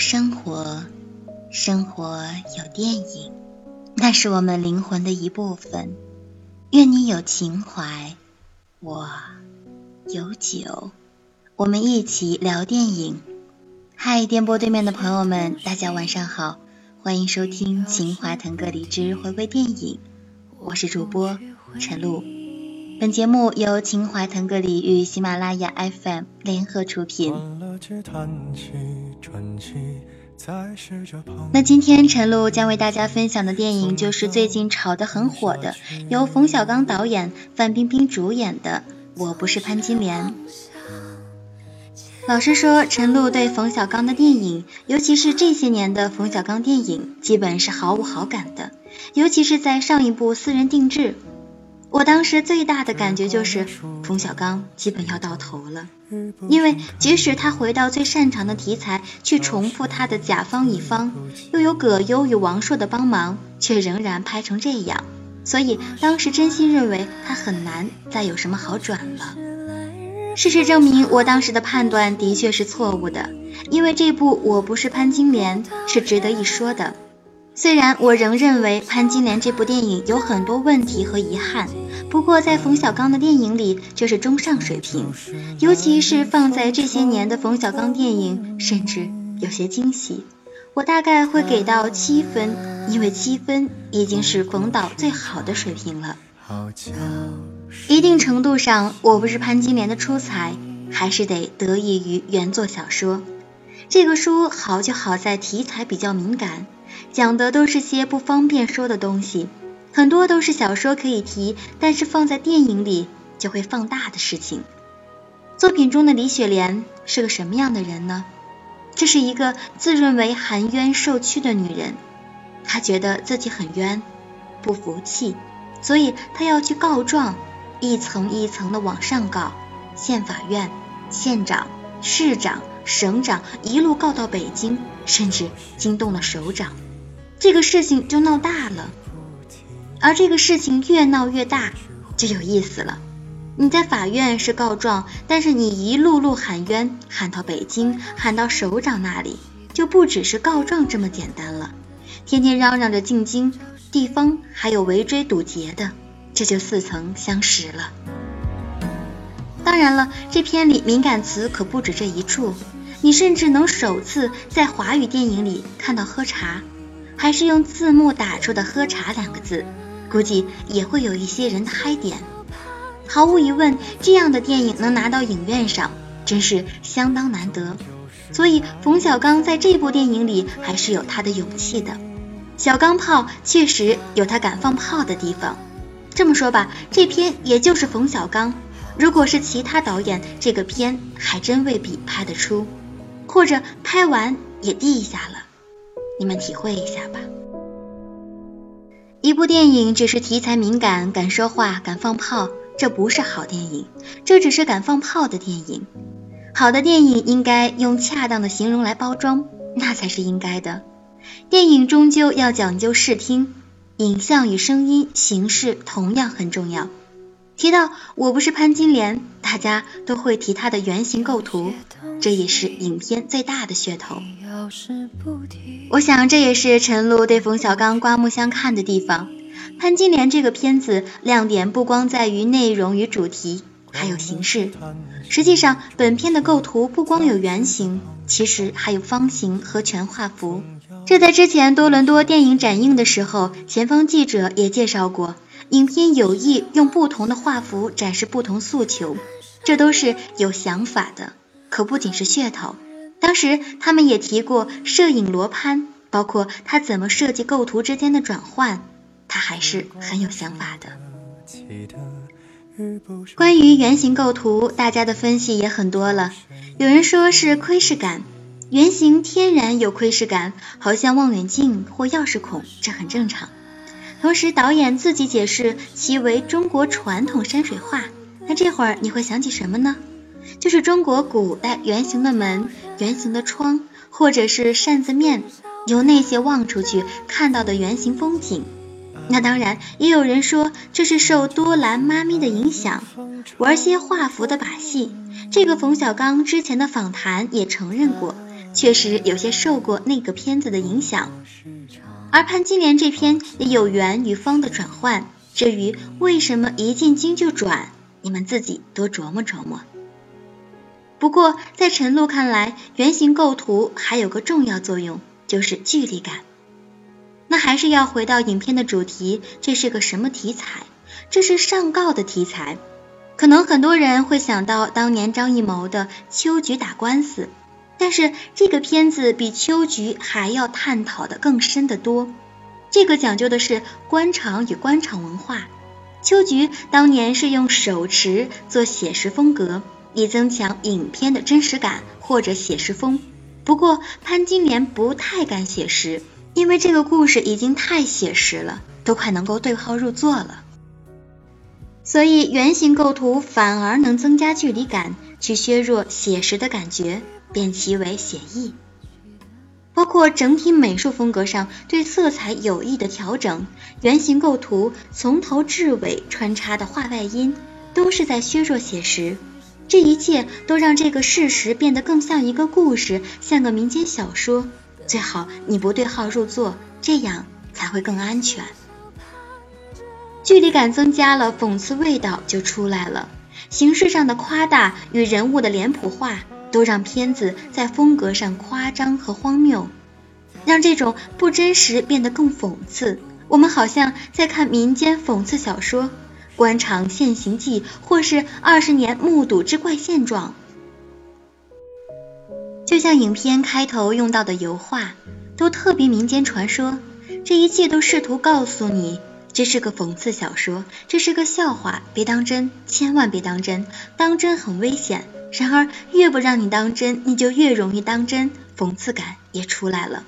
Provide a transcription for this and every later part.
生活，生活有电影，那是我们灵魂的一部分。愿你有情怀，我有酒，我们一起聊电影。嗨，电波对面的朋友们，大家晚上好，欢迎收听《情怀腾格里之回归电影》，我是主播陈露。本节目由情怀腾格里与喜马拉雅 FM 联合出品。那今天陈露将为大家分享的电影就是最近炒得很火的，由冯小刚导演、范冰冰主演的《我不是潘金莲》。老实说，陈露对冯小刚的电影，尤其是这些年的冯小刚电影，基本是毫无好感的，尤其是在上一部《私人定制》。我当时最大的感觉就是冯小刚基本要到头了，因为即使他回到最擅长的题材去重复他的甲方乙方，又有葛优与王朔的帮忙，却仍然拍成这样，所以当时真心认为他很难再有什么好转了。事实证明，我当时的判断的确是错误的，因为这部《我不是潘金莲》是值得一说的。虽然我仍认为《潘金莲》这部电影有很多问题和遗憾，不过在冯小刚的电影里却是中上水平，尤其是放在这些年的冯小刚电影，甚至有些惊喜。我大概会给到七分，因为七分已经是冯导最好的水平了。一定程度上，我不是潘金莲的出彩，还是得得益于原作小说。这个书好就好在题材比较敏感。讲的都是些不方便说的东西，很多都是小说可以提，但是放在电影里就会放大的事情。作品中的李雪莲是个什么样的人呢？这是一个自认为含冤受屈的女人，她觉得自己很冤，不服气，所以她要去告状，一层一层的往上告，县法院、县长、市长、省长，一路告到北京，甚至惊动了首长。这个事情就闹大了，而这个事情越闹越大，就有意思了。你在法院是告状，但是你一路路喊冤，喊到北京，喊到首长那里，就不只是告状这么简单了。天天嚷嚷着进京，地方还有围追堵截的，这就似曾相识了。当然了，这篇里敏感词可不止这一处，你甚至能首次在华语电影里看到喝茶。还是用字幕打出的“喝茶”两个字，估计也会有一些人的嗨点。毫无疑问，这样的电影能拿到影院上，真是相当难得。所以，冯小刚在这部电影里还是有他的勇气的。小钢炮确实有他敢放炮的地方。这么说吧，这篇也就是冯小刚。如果是其他导演，这个片还真未必拍得出，或者拍完也地下了。你们体会一下吧。一部电影只是题材敏感、敢说话、敢放炮，这不是好电影，这只是敢放炮的电影。好的电影应该用恰当的形容来包装，那才是应该的。电影终究要讲究视听，影像与声音形式同样很重要。提到我不是潘金莲，大家都会提它的原型构图，这也是影片最大的噱头。我想这也是陈露对冯小刚刮目相看的地方。潘金莲这个片子亮点不光在于内容与主题，还有形式。实际上，本片的构图不光有圆形，其实还有方形和全画幅。这在之前多伦多电影展映的时候，前方记者也介绍过。影片有意用不同的画幅展示不同诉求，这都是有想法的，可不仅是噱头。当时他们也提过摄影罗盘，包括他怎么设计构图之间的转换，他还是很有想法的。关于圆形构图，大家的分析也很多了。有人说是窥视感，圆形天然有窥视感，好像望远镜或钥匙孔，这很正常。同时，导演自己解释其为中国传统山水画。那这会儿你会想起什么呢？就是中国古代圆形的门、圆形的窗，或者是扇子面，由那些望出去看到的圆形风景。那当然，也有人说这是受多兰妈咪的影响，玩些画符的把戏。这个冯小刚之前的访谈也承认过，确实有些受过那个片子的影响。而潘金莲这篇也有圆与方的转换，至于为什么一进京就转，你们自己多琢磨琢磨。不过在陈露看来，圆形构图还有个重要作用，就是距离感。那还是要回到影片的主题，这是个什么题材？这是上告的题材。可能很多人会想到当年张艺谋的《秋菊打官司》。但是这个片子比秋菊还要探讨的更深得多。这个讲究的是官场与官场文化。秋菊当年是用手持做写实风格，以增强影片的真实感或者写实风。不过潘金莲不太敢写实，因为这个故事已经太写实了，都快能够对号入座了。所以圆形构图反而能增加距离感，去削弱写实的感觉。变其为写意，包括整体美术风格上对色彩有意的调整，圆形构图从头至尾穿插的画外音，都是在削弱写实。这一切都让这个事实变得更像一个故事，像个民间小说。最好你不对号入座，这样才会更安全。距离感增加了，讽刺味道就出来了。形式上的夸大与人物的脸谱化。都让片子在风格上夸张和荒谬，让这种不真实变得更讽刺。我们好像在看民间讽刺小说《官场现形记》，或是《二十年目睹之怪现状》。就像影片开头用到的油画，都特别民间传说。这一切都试图告诉你，这是个讽刺小说，这是个笑话，别当真，千万别当真，当真很危险。然而，越不让你当真，你就越容易当真，讽刺感也出来了。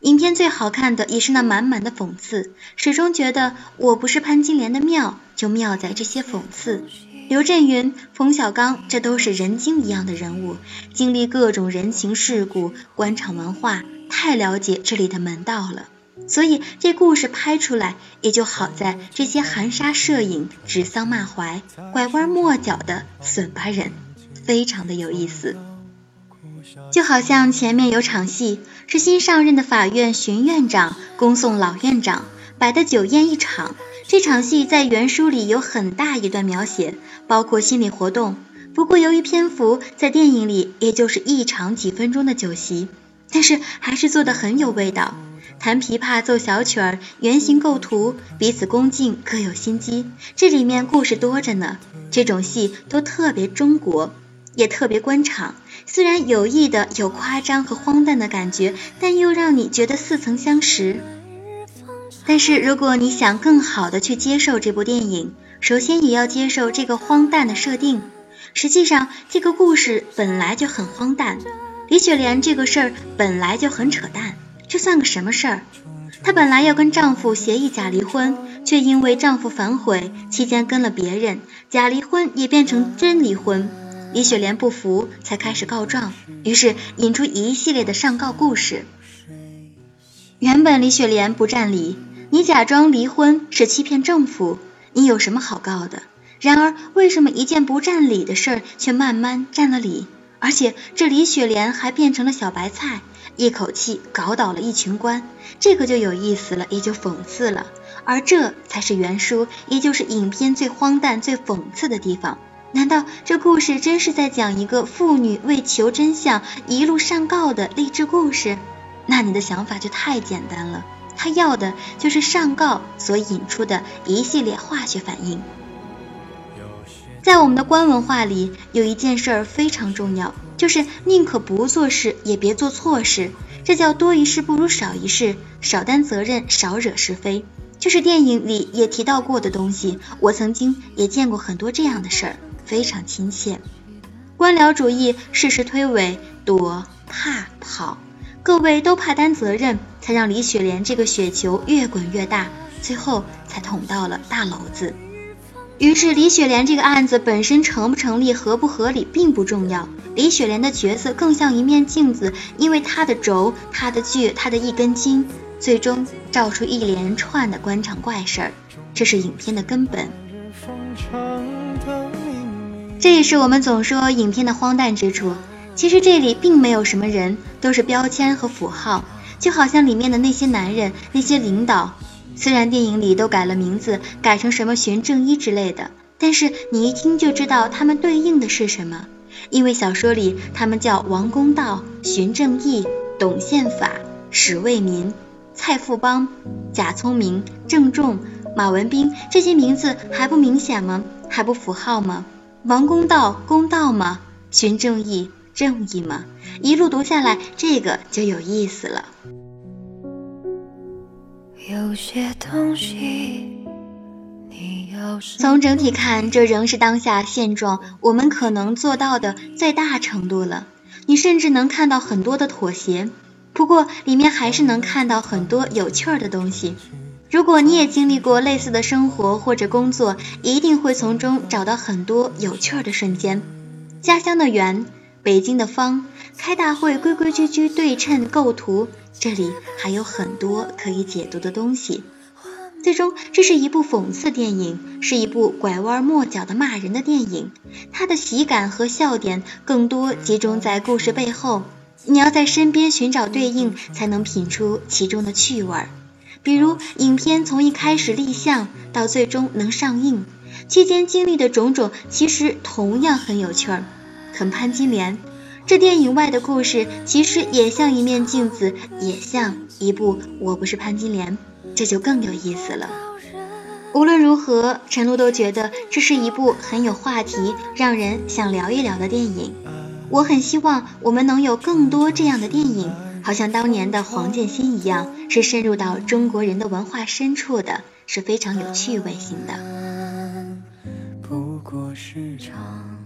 影片最好看的也是那满满的讽刺，始终觉得我不是潘金莲的妙，就妙在这些讽刺。刘震云、冯小刚，这都是人精一样的人物，经历各种人情世故、官场文化，太了解这里的门道了。所以这故事拍出来也就好在这些含沙射影、指桑骂槐、拐弯抹角的损吧人。非常的有意思，就好像前面有场戏是新上任的法院巡院长恭送老院长，摆的酒宴一场。这场戏在原书里有很大一段描写，包括心理活动。不过由于篇幅在电影里也就是一场几分钟的酒席，但是还是做的很有味道。弹琵琶奏小曲儿，圆形构图，彼此恭敬，各有心机。这里面故事多着呢，这种戏都特别中国。也特别官场，虽然有意的有夸张和荒诞的感觉，但又让你觉得似曾相识。但是如果你想更好的去接受这部电影，首先也要接受这个荒诞的设定。实际上，这个故事本来就很荒诞。李雪莲这个事儿本来就很扯淡，这算个什么事儿？她本来要跟丈夫协议假离婚，却因为丈夫反悔，期间跟了别人，假离婚也变成真离婚。李雪莲不服，才开始告状，于是引出一系列的上告故事。原本李雪莲不占理，你假装离婚是欺骗政府，你有什么好告的？然而为什么一件不占理的事儿却慢慢占了理？而且这李雪莲还变成了小白菜，一口气搞倒了一群官，这个就有意思了，也就讽刺了。而这才是原书，也就是影片最荒诞、最讽刺的地方。难道这故事真是在讲一个妇女为求真相一路上告的励志故事？那你的想法就太简单了。他要的就是上告所引出的一系列化学反应。在我们的官文化里，有一件事儿非常重要，就是宁可不做事，也别做错事。这叫多一事不如少一事，少担责任，少惹是非。就是电影里也提到过的东西。我曾经也见过很多这样的事儿。非常亲切，官僚主义事实推诿，躲怕跑，各位都怕担责任，才让李雪莲这个雪球越滚越大，最后才捅到了大篓子。于是李雪莲这个案子本身成不成立、合不合理并不重要，李雪莲的角色更像一面镜子，因为她的轴、她的锯、她的一根筋，最终照出一连串的官场怪事儿，这是影片的根本。这也是我们总说影片的荒诞之处。其实这里并没有什么人，都是标签和符号，就好像里面的那些男人、那些领导，虽然电影里都改了名字，改成什么荀正一之类的，但是你一听就知道他们对应的是什么，因为小说里他们叫王公道、荀正义、董宪法、史卫民、蔡富邦、贾聪明、郑重、马文斌，这些名字还不明显吗？还不符号吗？王公道公道吗？荀正义。正义吗？一路读下来，这个就有意思了。有些东西你要从整体看，这仍是当下现状我们可能做到的最大程度了。你甚至能看到很多的妥协，不过里面还是能看到很多有趣儿的东西。如果你也经历过类似的生活或者工作，一定会从中找到很多有趣儿的瞬间。家乡的圆。北京的方开大会规规矩矩对称构图，这里还有很多可以解读的东西。最终，这是一部讽刺电影，是一部拐弯抹角的骂人的电影。它的喜感和笑点更多集中在故事背后，你要在身边寻找对应，才能品出其中的趣味。比如，影片从一开始立项到最终能上映，期间经历的种种，其实同样很有趣儿。很潘金莲，这电影外的故事其实也像一面镜子，也像一部《我不是潘金莲》，这就更有意思了。无论如何，陈露都觉得这是一部很有话题、让人想聊一聊的电影。我很希望我们能有更多这样的电影，好像当年的黄建新一样，是深入到中国人的文化深处的，是非常有趣味性的。不过是场。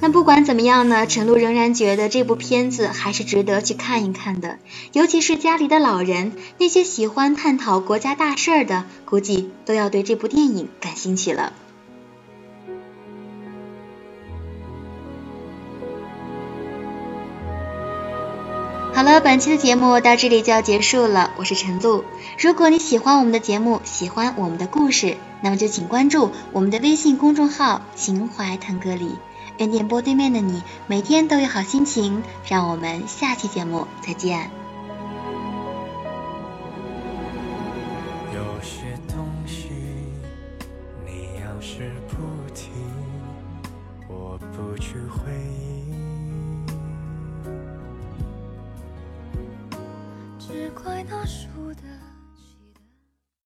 那不管怎么样呢，陈露仍然觉得这部片子还是值得去看一看的，尤其是家里的老人，那些喜欢探讨国家大事儿的，估计都要对这部电影感兴趣了。好了，本期的节目到这里就要结束了，我是陈露。如果你喜欢我们的节目，喜欢我们的故事，那么就请关注我们的微信公众号“情怀腾格里”。愿点播对面的你每天都有好心情，让我们下期节目再见。